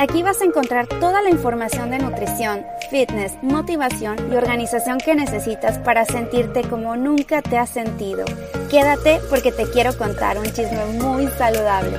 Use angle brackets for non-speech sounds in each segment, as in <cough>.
Aquí vas a encontrar toda la información de nutrición, fitness, motivación y organización que necesitas para sentirte como nunca te has sentido. Quédate porque te quiero contar un chisme muy saludable.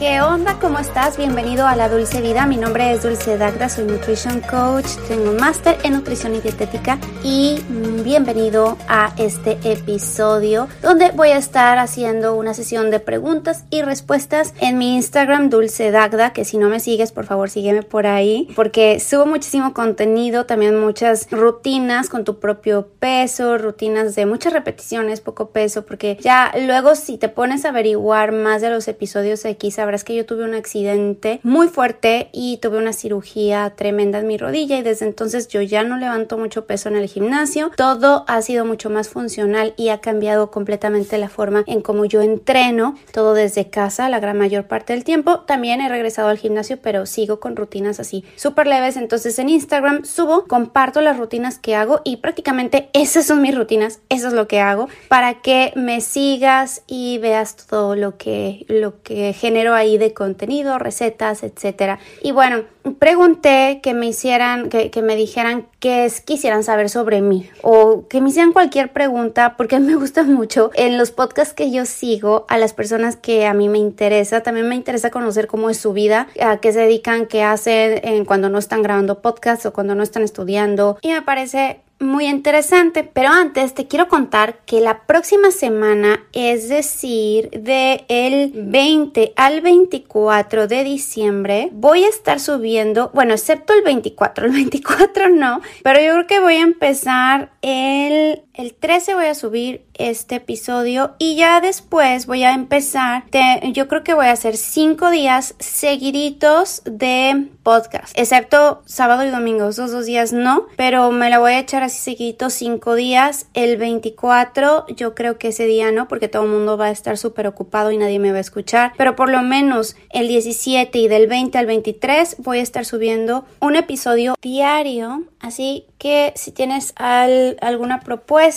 ¿Qué onda? ¿Cómo estás? Bienvenido a La Dulce Vida. Mi nombre es Dulce Dagda, soy Nutrition Coach, tengo un máster en nutrición y dietética y bienvenido a este episodio donde voy a estar haciendo una sesión de preguntas y respuestas en mi Instagram Dulce Dagda, que si no me sigues, por favor sígueme por ahí porque subo muchísimo contenido, también muchas rutinas con tu propio peso, rutinas de muchas repeticiones, poco peso, porque ya luego si te pones a averiguar más de los episodios aquí sabrás que yo tuve un accidente muy fuerte y tuve una cirugía tremenda en mi rodilla y desde entonces yo ya no levanto mucho peso en el gimnasio. Todo ha sido mucho más funcional y ha cambiado completamente la forma en cómo yo entreno, todo desde casa la gran mayor parte del tiempo. También he regresado al gimnasio, pero sigo con rutinas así súper leves. Entonces en Instagram subo, comparto las rutinas que hago y prácticamente esas son mis rutinas, eso es lo que hago para que me sigas y veas todo lo que, lo que genero ahí de contenido, recetas, etcétera. Y bueno, pregunté que me hicieran, que, me dijeran qué quisieran saber sobre mí o que me hicieran cualquier pregunta porque <laughs> me gusta mucho en los podcasts que yo sigo a las personas que a mí me interesa. También me interesa conocer cómo es su vida, a qué se dedican, qué hacen cuando no están grabando podcasts o cuando no están estudiando. Y me parece muy interesante. Pero antes te quiero contar que la próxima semana, es decir, de el 20 al 24 de diciembre, voy a estar subiendo, bueno, excepto el 24, el 24 no, pero yo creo que voy a empezar el, el 13 voy a subir este episodio y ya después voy a empezar, yo creo que voy a hacer 5 días seguiditos de podcast, excepto sábado y domingo, esos dos días no, pero me la voy a echar así seguidito 5 días, el 24 yo creo que ese día no, porque todo el mundo va a estar súper ocupado y nadie me va a escuchar, pero por lo menos el 17 y del 20 al 23 voy a estar subiendo un episodio diario, así que si tienes alguna propuesta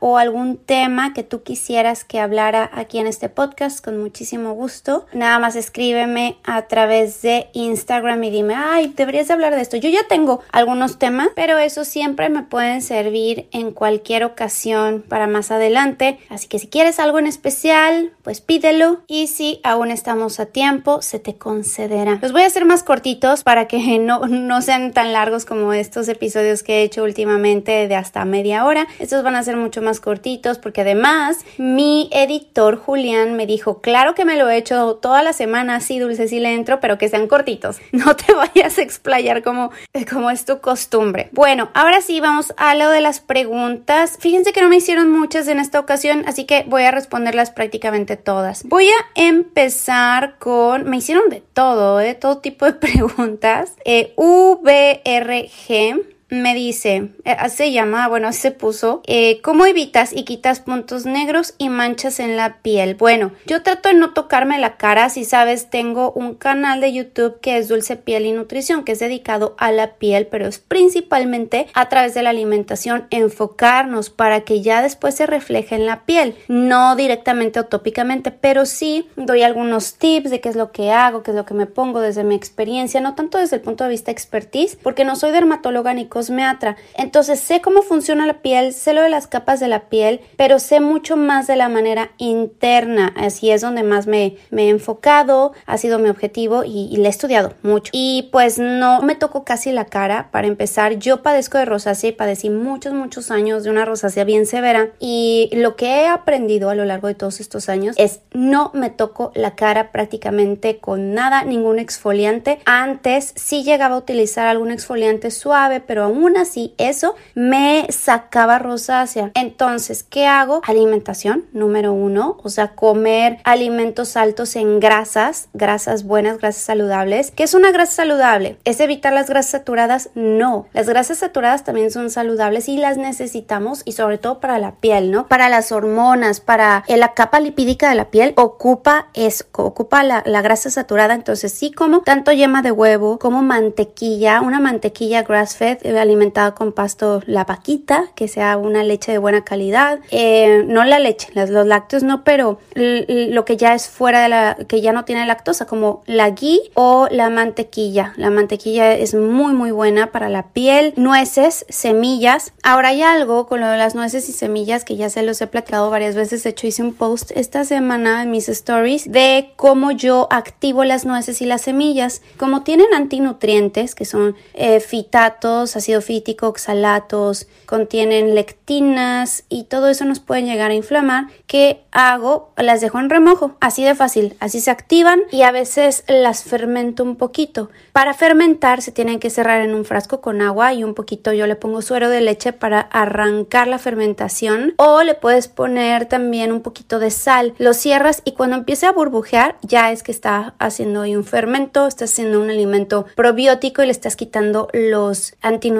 o algún tema que tú quisieras que hablara aquí en este podcast, con muchísimo gusto, nada más escríbeme a través de Instagram y dime, ay, deberías hablar de esto. Yo ya tengo algunos temas, pero eso siempre me pueden servir en cualquier ocasión para más adelante. Así que si quieres algo en especial, pues pídelo y si aún estamos a tiempo, se te concederá. Los voy a hacer más cortitos para que <laughs> no, no sean tan largos como estos episodios que he hecho últimamente de hasta media hora. Van a ser mucho más cortitos porque además mi editor Julián me dijo, claro que me lo he hecho toda la semana así dulce y le entro, pero que sean cortitos. <laughs> No te vayas a explayar como, como es tu costumbre. Bueno, ahora sí vamos a lo de las preguntas. Fíjense que no me hicieron muchas en esta ocasión, así que voy a responderlas prácticamente todas. Voy a empezar con, me hicieron de todo, ¿eh? todo tipo de <laughs> preguntas. Eh, VRG me dice, eh, se llama, bueno, se puso, eh, ¿cómo evitas y quitas puntos negros y manchas en la piel? Bueno, yo trato de no tocarme la cara, si sabes, tengo un canal de YouTube que es Dulce Piel y Nutrición, que es dedicado a la piel, pero es principalmente a través de la alimentación, enfocarnos para que ya después se refleje en la piel, no directamente o tópicamente, pero sí doy algunos tips de qué es lo que hago, qué es lo que me pongo desde mi experiencia, no tanto desde el punto de vista expertise, porque no soy dermatóloga ni cosmeatra. Entonces sé cómo funciona la piel, sé lo de las capas de la piel, pero sé mucho más de la manera interna. Así es donde más me, me he enfocado, ha sido mi objetivo y, y le he estudiado mucho. Y pues no me tocó casi la cara. Para empezar, yo padezco de rosácea y padecí muchos, muchos años de una rosácea bien severa. Y lo que he aprendido a lo largo de todos estos años es no me toco la cara prácticamente con nada, ningún exfoliante. Antes sí llegaba a utilizar algún exfoliante suave, pero aún así eso me sacaba rosácea. Entonces, ¿qué hago? Alimentación, número uno, o sea, comer alimentos altos en grasas, grasas buenas, grasas saludables. ¿Qué es una grasa saludable? ¿Es evitar las grasas saturadas? No, las grasas saturadas también son saludables y las necesitamos y sobre todo para la piel, ¿no? Para las hormonas, para la capa lipídica de la piel, ocupa eso, ocupa la, la grasa saturada. Entonces, sí como tanto yema de huevo como mantequilla, una mantequilla grass fed alimentada con pasto la vaquita, que sea una leche de buena calidad. Eh, no la leche, los lácteos no, pero lo que ya es fuera de la, que ya no tiene lactosa, como la ghee o la mantequilla. La mantequilla es muy, muy buena para la piel. Nueces, semillas. Ahora hay algo con lo de las nueces y semillas que ya se los he platicado varias veces. De hecho, hice un post esta semana en mis stories de cómo yo activo las nueces y las semillas. Como tienen antinutrientes, que son eh, fitatos, ácido fítico, oxalatos, contienen lectinas y todo eso nos puede llegar a inflamar. ¿Qué hago? Las dejo en remojo, así de fácil, así se activan y a veces las fermento un poquito. Para fermentar se tienen que cerrar en un frasco con agua y un poquito yo le pongo suero de leche para arrancar la fermentación o le puedes poner también un poquito de sal. Lo cierras y cuando empiece a burbujear ya es que está haciendo ahí un fermento, está haciendo un alimento probiótico y le estás quitando los antinutrientes.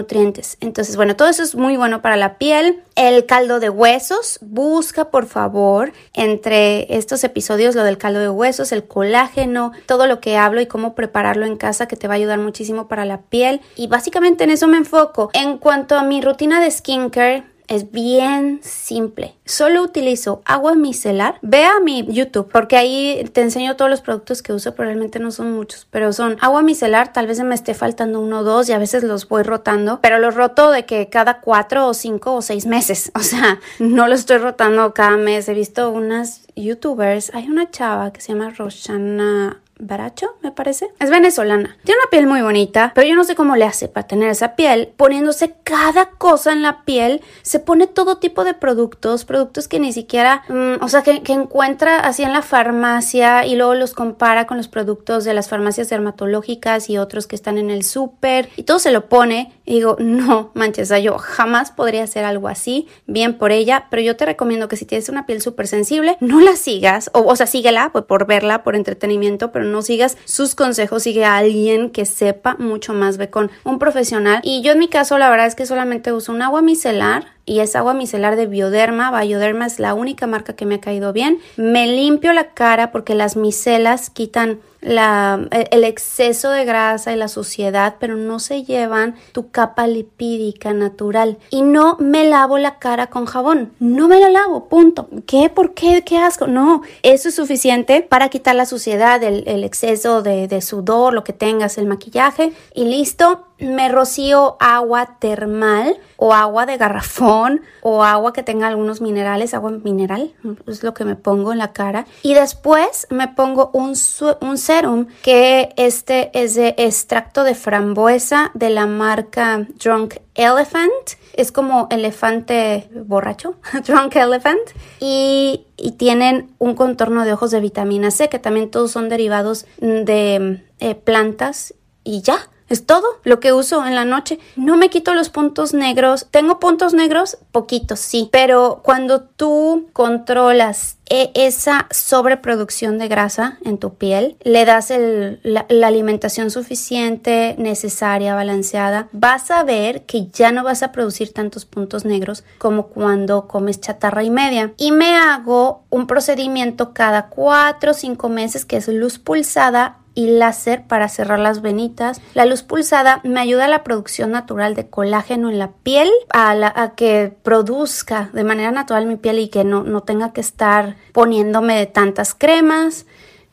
Entonces, bueno, todo eso es muy bueno para la piel. El caldo de huesos, busca por favor entre estos episodios lo del caldo de huesos, el colágeno, todo lo que hablo y cómo prepararlo en casa que te va a ayudar muchísimo para la piel. Y básicamente en eso me enfoco. En cuanto a mi rutina de skincare, es bien simple. Solo utilizo agua micelar. Ve a mi YouTube porque ahí te enseño todos los productos que uso. Probablemente no son muchos, pero son agua micelar. Tal vez me esté faltando uno o dos y a veces los voy rotando, pero los roto de que cada cuatro o cinco o seis meses. <laughs> O sea, no los estoy rotando cada mes. He visto unas YouTubers. Hay una chava que se llama Roshana Baracho, me parece. Es venezolana. Tiene una piel muy bonita, pero yo no sé cómo le hace para tener esa piel. Poniéndose cada cosa en la piel, se pone todo tipo de productos, productos que ni siquiera, mm, o sea, que, encuentra así en la farmacia y luego los compara con los productos de las farmacias dermatológicas y otros que están en el súper y todo se lo pone. Y digo, no manches, yo jamás podría hacer algo así. Bien por ella, pero yo te recomiendo que si tienes una piel súper sensible, no la sigas, o, o sea, síguela pues, por verla, por entretenimiento, pero no sigas sus consejos, sigue a alguien que sepa mucho más, ve con un profesional. Y yo en mi caso la verdad es que solamente uso un agua micelar y es agua micelar de Bioderma. Bioderma es la única marca que me ha caído bien. Me limpio la cara porque las micelas quitan la, el exceso de grasa y la suciedad, pero no se llevan tu capa lipídica natural. Y no me lavo la cara con jabón. No me la lavo, punto. ¿Qué? ¿Por qué? ¿Qué asco? No, eso es suficiente para quitar la suciedad, el, el exceso de, de sudor, lo que tengas, el maquillaje y listo me rocío agua termal o agua de garrafón o agua que tenga algunos minerales, agua mineral, es lo que me pongo en la cara. Y después me pongo un, serum que este es de extracto de frambuesa de la marca Drunk Elephant. Es como elefante borracho, <laughs> Drunk Elephant. Y, y tienen un contorno de ojos de vitamina C, que también todos son derivados de eh, plantas y ya. Es todo lo que uso en la noche. No me quito los puntos negros. Tengo puntos negros, poquitos, sí. Pero cuando tú controlas e, esa sobreproducción de grasa en tu piel, le das la, la, alimentación suficiente, necesaria, balanceada, vas a ver que ya no vas a producir tantos puntos negros como cuando comes chatarra y media. Y me hago un procedimiento cada cuatro o cinco meses que es luz pulsada y láser para cerrar las venitas. La luz pulsada me ayuda a la producción natural de colágeno en la piel, a, que produzca de manera natural mi piel y que no, no tenga que estar poniéndome tantas cremas.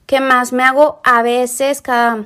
¿Qué más? Me hago a veces cada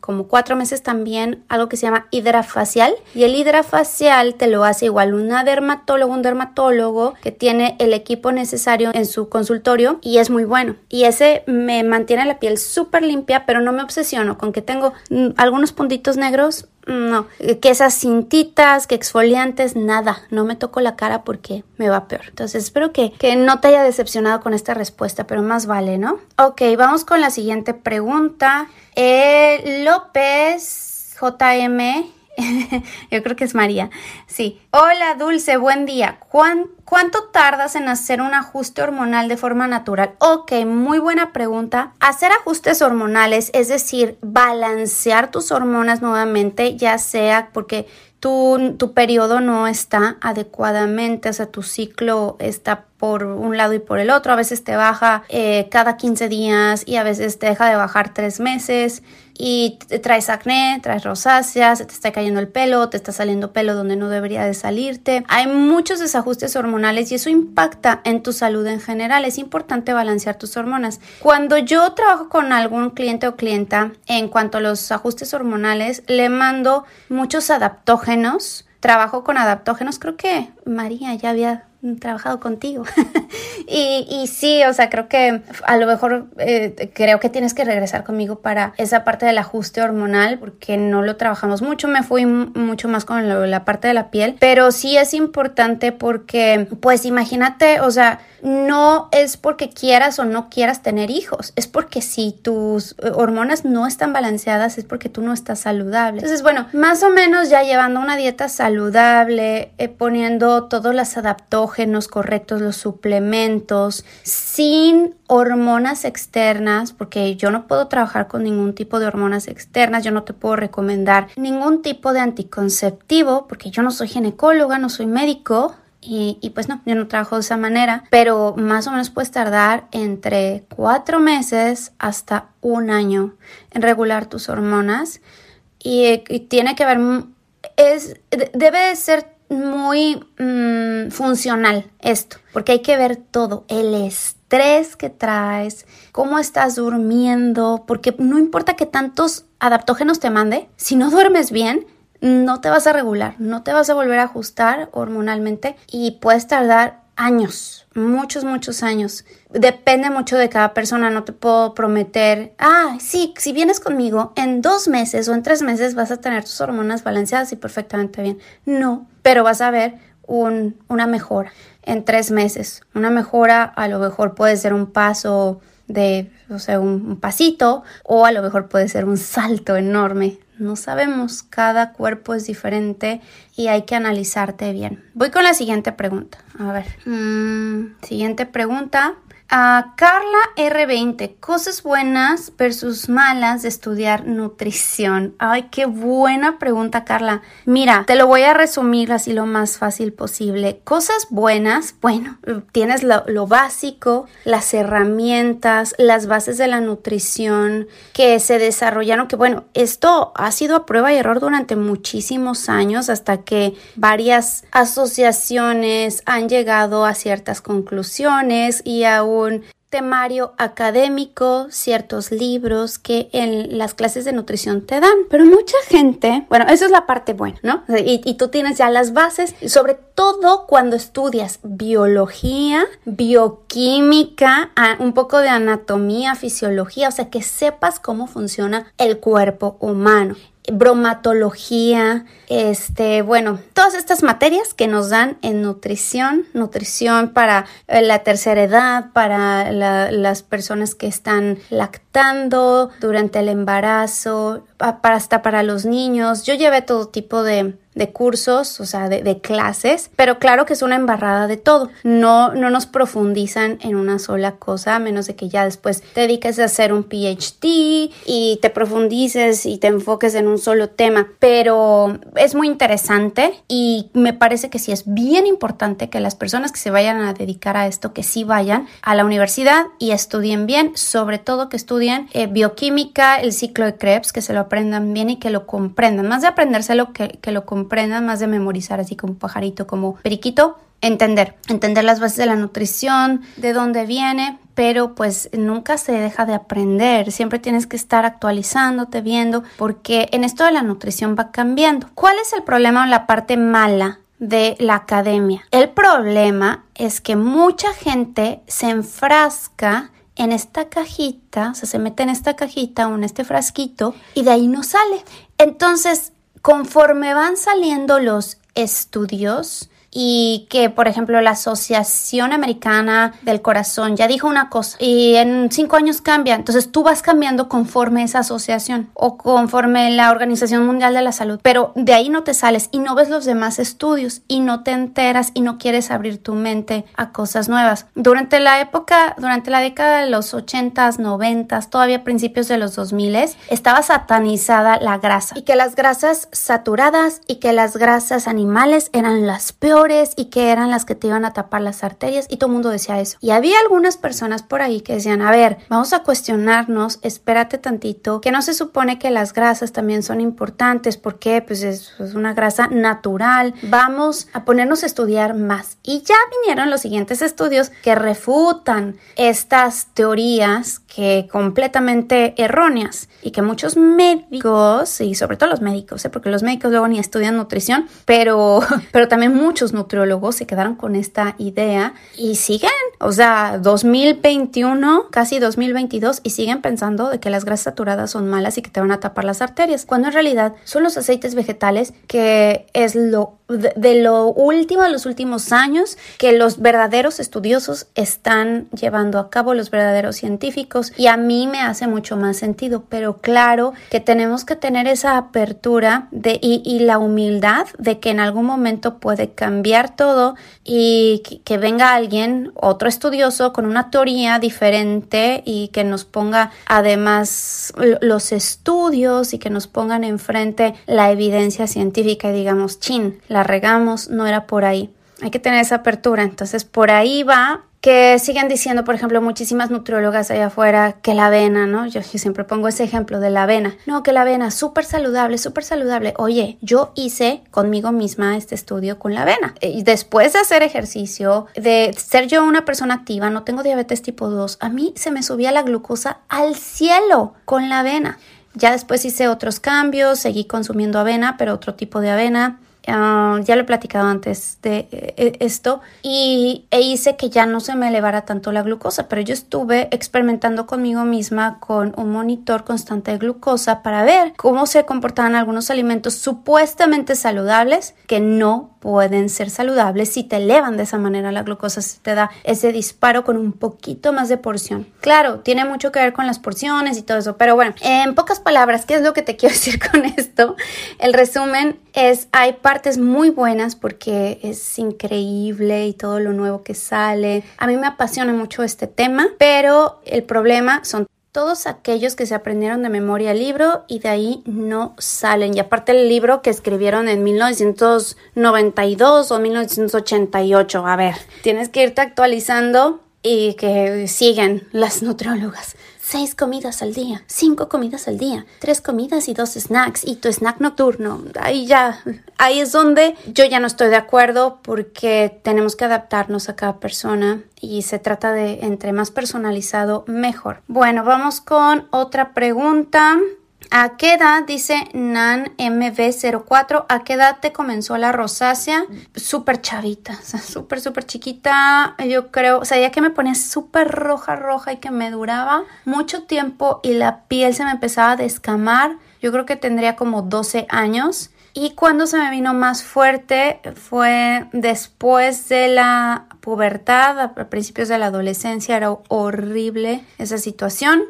como cuatro meses también algo que se llama hidrafacial. Y el hidrafacial te lo hace igual una dermatólogo, un dermatólogo que tiene el equipo necesario en su consultorio y es muy bueno. Y ese me mantiene la piel súper limpia pero no me obsesiono con que tengo mm, algunos puntitos negros no, que esas cintitas, que exfoliantes, nada, no me toco la cara porque me va peor. Entonces espero que, que no te haya decepcionado con esta respuesta, pero más vale, ¿no? Ok, vamos con la siguiente pregunta. Eh, López JM <laughs> Yo creo que es María. Sí. Hola, Dulce, buen día. ¿Cuánto tardas en hacer un ajuste hormonal de forma natural? Ok, muy buena pregunta. Hacer ajustes hormonales, es decir, balancear tus hormonas nuevamente, ya sea porque tu, tu periodo no está adecuadamente, o sea, tu ciclo está por un lado y por el otro. A veces te baja eh, cada 15 días y a veces te deja de bajar tres meses y traes acné, traes rosácea, se te está cayendo el pelo, te está saliendo pelo donde no debería de salirte. Hay muchos desajustes hormonales y eso impacta en tu salud en general. Es importante balancear tus hormonas. Cuando yo trabajo con algún cliente o clienta en cuanto a los ajustes hormonales, le mando muchos adaptógenos. Trabajo con adaptógenos, creo que María ya había trabajado contigo. <laughs> y, sí, o sea, creo que a lo mejor eh, creo que tienes que regresar conmigo para esa parte del ajuste hormonal porque no lo trabajamos mucho, me fui mucho más con la parte de la piel, pero sí es importante porque, pues imagínate, o sea, no es porque quieras o no quieras tener hijos, es porque si tus hormonas no están balanceadas es porque tú no estás saludable. Entonces, bueno, más o menos ya llevando una dieta saludable, eh, poniendo todos los adaptógenos correctos, los suplementos, sin hormonas externas, porque yo no puedo trabajar con ningún tipo de hormonas externas, yo no te puedo recomendar ningún tipo de anticonceptivo, porque yo no soy ginecóloga, no soy médico, y, pues no, yo no trabajo de esa manera, pero más o menos puedes tardar entre cuatro meses hasta un año en regular tus hormonas y, tiene que ver, es, debe ser muy mm, funcional esto, porque hay que ver todo, el estrés que traes, cómo estás durmiendo, porque no importa que tantos adaptógenos te mande, si no duermes bien, no te vas a regular, no te vas a volver a ajustar hormonalmente y puedes tardar años, muchos, muchos años. Depende mucho de cada persona, no te puedo prometer, ah, sí, si vienes conmigo en dos meses o en tres meses vas a tener tus hormonas balanceadas y perfectamente bien. No, pero vas a ver una mejora en tres meses. Una mejora a lo mejor puede ser un paso de, o sea, un pasito o a lo mejor puede ser un salto enorme no sabemos, cada cuerpo es diferente y hay que analizarte bien. Voy con la siguiente pregunta. A ver, mm, siguiente pregunta. A Carla R20, cosas buenas versus malas de estudiar nutrición. Ay, qué buena pregunta, Carla. Mira, te lo voy a resumir así lo más fácil posible. Cosas buenas, bueno, tienes lo, lo básico, las herramientas, las bases de la nutrición que se desarrollaron, que bueno, esto ha sido a prueba y error durante muchísimos años hasta que varias asociaciones han llegado a ciertas conclusiones y aún temario académico, ciertos libros que en las clases de nutrición te dan. Pero mucha gente, bueno, eso es la parte buena, ¿no? Y, y, tú tienes ya las bases, sobre todo cuando estudias biología, bioquímica, un poco de anatomía, fisiología, o sea, que sepas cómo funciona el cuerpo humano bromatología, este, bueno, todas estas materias que nos dan en nutrición, nutrición para eh, la tercera edad, para las personas que están lactando durante el embarazo, para, hasta para los niños. Yo llevé todo tipo de, de cursos, o sea, de, clases, pero claro que es una embarrada de todo. No, no nos profundizan en una sola cosa, a menos de que ya después te dediques a hacer un PhD y te profundices y te enfoques en un solo tema. Pero es muy interesante y me parece que sí es bien importante que las personas que se vayan a dedicar a esto, que sí vayan a la universidad y estudien bien, sobre todo que estudien eh, bioquímica, el ciclo de Krebs, que se lo aprendan bien y que lo comprendan. Más de aprendérselo que, que lo comprendan más de memorizar así como pajarito, como periquito, entender, entender las bases de la nutrición, de dónde viene, pero pues nunca se deja de aprender, siempre tienes que estar actualizándote, viendo, porque en esto de la nutrición va cambiando. ¿Cuál es el problema o la parte mala de la academia? El problema es que mucha gente se enfrasca en esta cajita, o sea, se mete en esta cajita o en este frasquito y de ahí no sale. Entonces, conforme van saliendo los estudios, y que, por ejemplo, la Asociación Americana del Corazón ya dijo una cosa y en cinco años cambia. Entonces tú vas cambiando conforme esa asociación o conforme la Organización Mundial de la Salud. Pero de ahí no te sales y no ves los demás estudios y no te enteras y no quieres abrir tu mente a cosas nuevas. Durante la época, durante la década de los 80s, 90s, todavía principios de los 2000 estaba satanizada la grasa y que las grasas saturadas y que las grasas animales eran las peores mejores y que eran las que te iban a tapar las arterias y todo el mundo decía eso. Y había algunas personas por ahí que decían, a ver, vamos a cuestionarnos, espérate tantito, que no se supone que las grasas también son importantes porque pues es, es una grasa natural. Vamos a ponernos a estudiar más. Y ya vinieron los siguientes estudios que refutan estas teorías que completamente erróneas y que muchos médicos y sobre todo los médicos, ¿eh? porque los médicos luego ni estudian nutrición, pero, <laughs> pero también muchos nutriólogos se quedaron con esta idea y siguen, o sea, 2021, casi 2022 y siguen pensando de que las grasas saturadas son malas y que te van a tapar las arterias, cuando en realidad son los aceites vegetales que es lo de, lo último los últimos años que los verdaderos estudiosos están llevando a cabo, los verdaderos científicos, y a mí me hace mucho más sentido, pero claro que tenemos que tener esa apertura de, y, y la humildad de que en algún momento puede cambiar todo y que, que venga alguien, otro estudioso, con una teoría diferente y que nos ponga además los estudios y que nos pongan enfrente la evidencia científica y digamos, chin, la regamos, no era por ahí. Hay que tener esa apertura. Entonces, por ahí va que siguen diciendo, por ejemplo, muchísimas nutriólogas allá afuera que la avena, ¿no? Yo, siempre pongo ese ejemplo de la avena. No, que la avena, súper saludable, súper saludable. Oye, yo hice conmigo misma este estudio con la avena. Y después de hacer ejercicio, de ser yo una persona activa, no tengo diabetes tipo 2, a mí se me subía la glucosa al cielo con la avena. Ya después hice otros cambios, seguí consumiendo avena, pero otro tipo de avena. Ah, ya lo he platicado antes de eh, esto y e hice que ya no se me elevara tanto la glucosa, pero yo estuve experimentando conmigo misma con un monitor constante de glucosa para ver cómo se comportaban algunos alimentos supuestamente saludables que no pueden ser saludables si te elevan de esa manera la glucosa, si te da ese disparo con un poquito más de porción. Claro, tiene mucho que ver con las porciones y todo eso, pero bueno, en pocas palabras, ¿qué es lo que te quiero <laughs> decir con esto? El resumen es, hay partes muy buenas porque es increíble y todo lo nuevo que sale. A mí me apasiona mucho este tema, pero el problema son todos aquellos que se aprendieron de memoria el libro y de ahí no salen. Y aparte el libro que escribieron en 1992 o 1988. A ver, tienes que irte actualizando y que siguen las nutriólogas seis comidas al día, cinco comidas al día, tres comidas y dos snacks y tu snack nocturno. Ahí ya, ahí es donde yo ya no estoy de acuerdo porque tenemos que adaptarnos a cada persona y se trata de entre más personalizado mejor. Bueno, vamos con otra pregunta. ¿A qué edad, dice Nan MB04, a qué edad te comenzó la rosácea? Súper chavita, o sea, súper, súper chiquita, yo creo, o sea, ya que me ponía súper roja, roja y que me duraba mucho tiempo y la piel se me empezaba a descamar, yo creo que tendría como 12 años. Y cuando se me vino más fuerte fue después de la pubertad, a principios de la adolescencia, era horrible esa situación.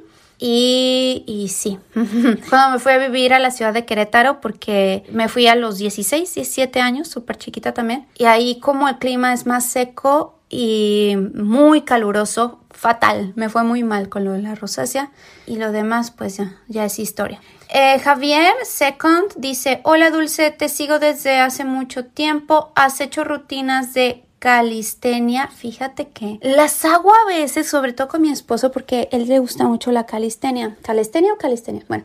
Y, sí, <laughs> cuando me fui a vivir a la ciudad de Querétaro, porque me fui a los 16, 17 años, súper chiquita también, y ahí como el clima es más seco y muy caluroso, fatal, me fue muy mal con lo de la rosácea y lo demás pues ya, ya es historia. Eh, Javier Second dice, hola Dulce, te sigo desde hace mucho tiempo, has hecho rutinas de calistenia, fíjate que las hago a veces, sobre todo con mi esposo, porque él le gusta mucho la calistenia. ¿Calistenia o calistenia? Bueno,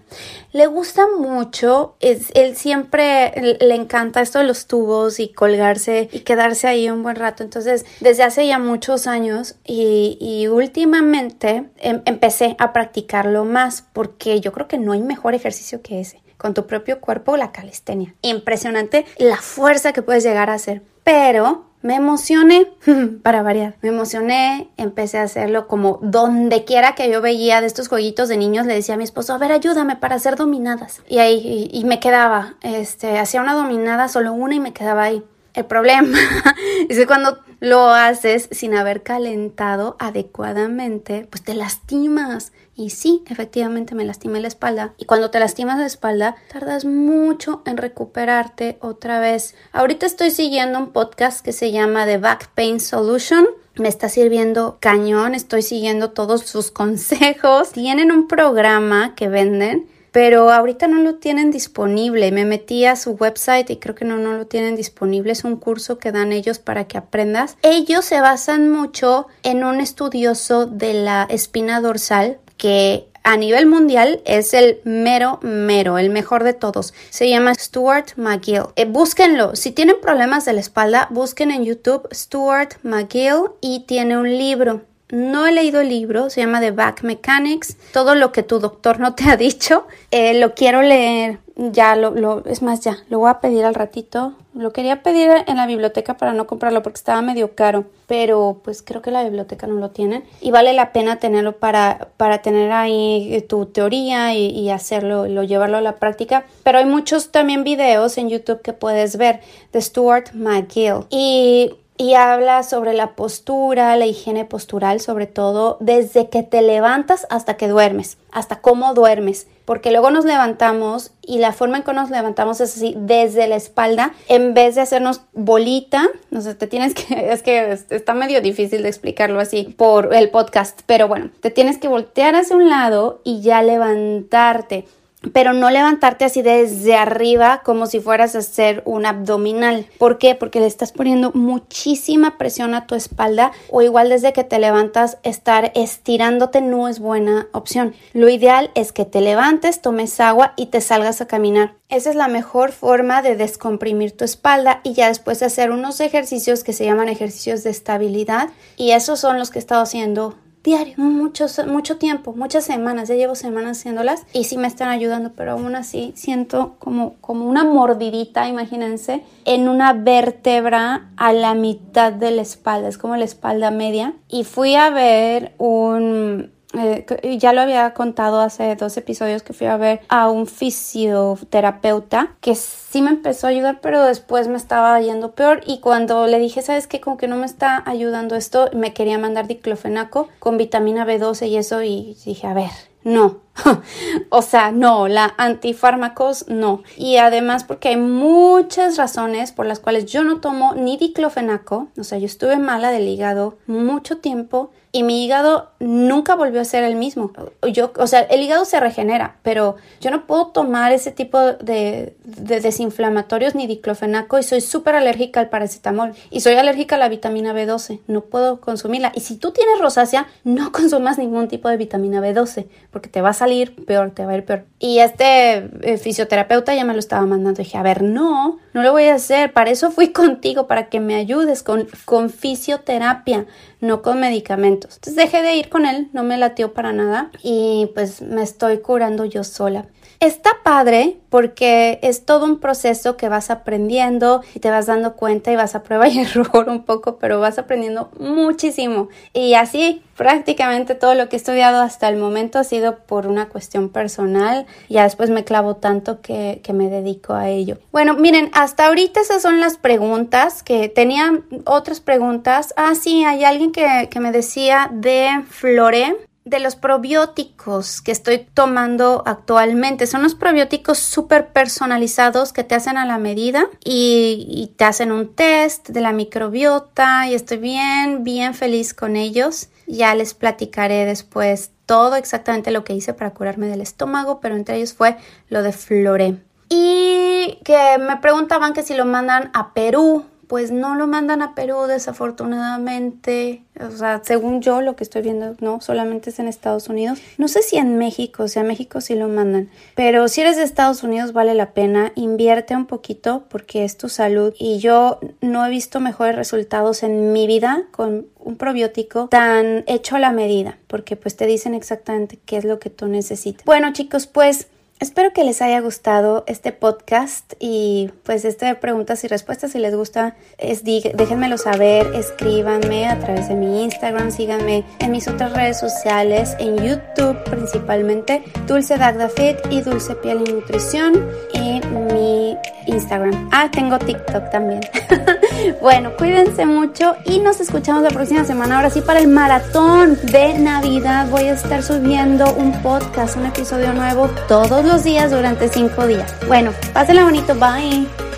le gusta mucho, es, él siempre le encanta esto de los tubos y colgarse y quedarse ahí un buen rato. Entonces, desde hace ya muchos años y, últimamente em, empecé a practicarlo más porque yo creo que no hay mejor ejercicio que ese con tu propio cuerpo la calistenia. Impresionante la fuerza que puedes llegar a hacer. Pero me emocioné, <laughs> para variar, me emocioné, empecé a hacerlo como donde quiera que yo veía de estos jueguitos de niños, le decía a mi esposo, a ver, ayúdame para hacer dominadas. Y ahí, y, me quedaba, este, hacía una dominada, solo una y me quedaba ahí. El problema <laughs> es que cuando lo haces sin haber calentado adecuadamente, pues te lastimas. Y sí, efectivamente me lastimé la espalda. Y cuando te lastimas la espalda, tardas mucho en recuperarte otra vez. Ahorita estoy siguiendo un podcast que se llama The Back Pain Solution me está sirviendo cañón, estoy siguiendo todos sus consejos. Tienen un programa que venden pero ahorita no lo tienen disponible. Me metí a su website y creo que no, no lo tienen disponible. Es un curso que dan ellos para que aprendas. Ellos se basan mucho en un estudioso de la espina dorsal que a nivel mundial es el mero mero, el mejor de todos. Se llama Stuart McGill. Eh, búsquenlo. Si tienen problemas de la espalda, busquen en YouTube Stuart McGill y tiene un libro. No he leído el libro, se llama The Back Mechanics. Todo lo que tu doctor no te ha dicho, eh, lo quiero leer. Ya, lo, lo, es más, ya, lo voy a pedir al ratito. Lo quería pedir en la biblioteca para no comprarlo porque estaba medio caro, pero pues creo que la biblioteca no lo tiene y vale la pena tenerlo para, para tener ahí eh, tu teoría y, y hacerlo, lo, llevarlo a la práctica. Pero hay muchos también videos en YouTube que puedes ver de Stuart McGill y y habla sobre la postura, la higiene postural, sobre todo desde que te levantas hasta que duermes, hasta cómo duermes, porque luego nos levantamos y la forma en que nos levantamos es así, desde la espalda, en vez de hacernos bolita, no sé, te tienes que, <laughs> es que está medio difícil de explicarlo así por el podcast, pero bueno, te tienes que voltear hacia un lado y ya levantarte pero no levantarte así desde arriba como si fueras a hacer un abdominal. ¿Por qué? Porque le estás poniendo muchísima presión a tu espalda o igual desde que te levantas estar estirándote no es buena opción. Lo ideal es que te levantes, tomes agua y te salgas a caminar. Esa es la mejor forma de descomprimir tu espalda y ya después de hacer unos ejercicios que se llaman ejercicios de estabilidad y esos son los que he estado haciendo diario, muchos, mucho tiempo, muchas semanas, ya llevo semanas haciéndolas y sí me están ayudando, pero aún así siento como, como una mordidita, imagínense, en una vértebra a la mitad de la espalda, es como la espalda media. Y fui a ver un eh, ya lo había contado hace dos episodios que fui a ver a un fisioterapeuta que sí me empezó a ayudar, pero después me estaba yendo peor. Y cuando le dije, ¿sabes qué? Como que no me está ayudando esto, me quería mandar diclofenaco con vitamina B12 y eso. Y dije, a ver, no. <laughs> o sea, no, la antifármacos no. Y además porque hay muchas razones por las cuales yo no tomo ni diclofenaco. O sea, yo estuve mala del hígado mucho tiempo y mi hígado nunca volvió a ser el mismo. Yo, o sea, el hígado se regenera, pero yo no puedo tomar ese tipo de, de desinflamatorios ni diclofenaco y soy súper alérgica al paracetamol y soy alérgica a la vitamina B12. No puedo consumirla. Y si tú tienes rosácea, no <laughs> consumas ningún tipo de vitamina B12 porque te va a salir peor, te va a ir peor. Y este eh, fisioterapeuta ya me lo estaba mandando. Dije, a ver, no, no lo voy a hacer. Para eso fui <laughs> contigo, para que me ayudes con, con fisioterapia no con medicamentos. Entonces dejé de ir con él, no me latió para nada y pues me estoy curando yo sola. Está padre porque es todo un proceso que vas aprendiendo y te vas dando cuenta y vas a prueba y <laughs> error un poco, pero vas aprendiendo muchísimo. Y así prácticamente todo lo que he estudiado hasta el momento ha sido por una cuestión personal. Ya después me clavo tanto que, que me dedico a ello. Bueno, miren, hasta ahorita esas son las preguntas que tenía otras preguntas. Ah, sí, hay alguien que, que me decía de Flore de los probióticos que estoy tomando actualmente. Son unos probióticos súper personalizados que te hacen a la medida y, te hacen un test de la microbiota y estoy bien, bien feliz con ellos. Ya les platicaré después todo exactamente lo que hice para curarme del estómago, pero entre ellos fue lo de Flore. Y que me preguntaban que si lo mandan a Perú pues no lo mandan a Perú desafortunadamente. O sea, según yo lo que estoy viendo, no, solamente es en Estados Unidos. No sé si en México, o sea, México sí lo mandan. Pero si eres de Estados Unidos vale la pena, invierte un poquito porque es tu salud. Y yo no he visto mejores resultados en mi vida con un probiótico tan hecho a la medida, porque pues te dicen exactamente qué es lo que tú necesitas. Bueno chicos, pues Espero que les haya gustado este podcast y pues este preguntas y respuestas. Si les gusta, déjenmelo saber, escríbanme a través de mi Instagram, síganme en mis otras redes sociales, en YouTube principalmente, Dulce Dagda Fit y Dulce Piel y Nutrición y mi Instagram. Ah, tengo TikTok también. <laughs> bueno, cuídense mucho y nos escuchamos la próxima semana. Ahora sí, para el maratón de Navidad voy a estar subiendo un podcast, un episodio nuevo todos los días durante cinco días. Bueno, pásenla bonito, bye.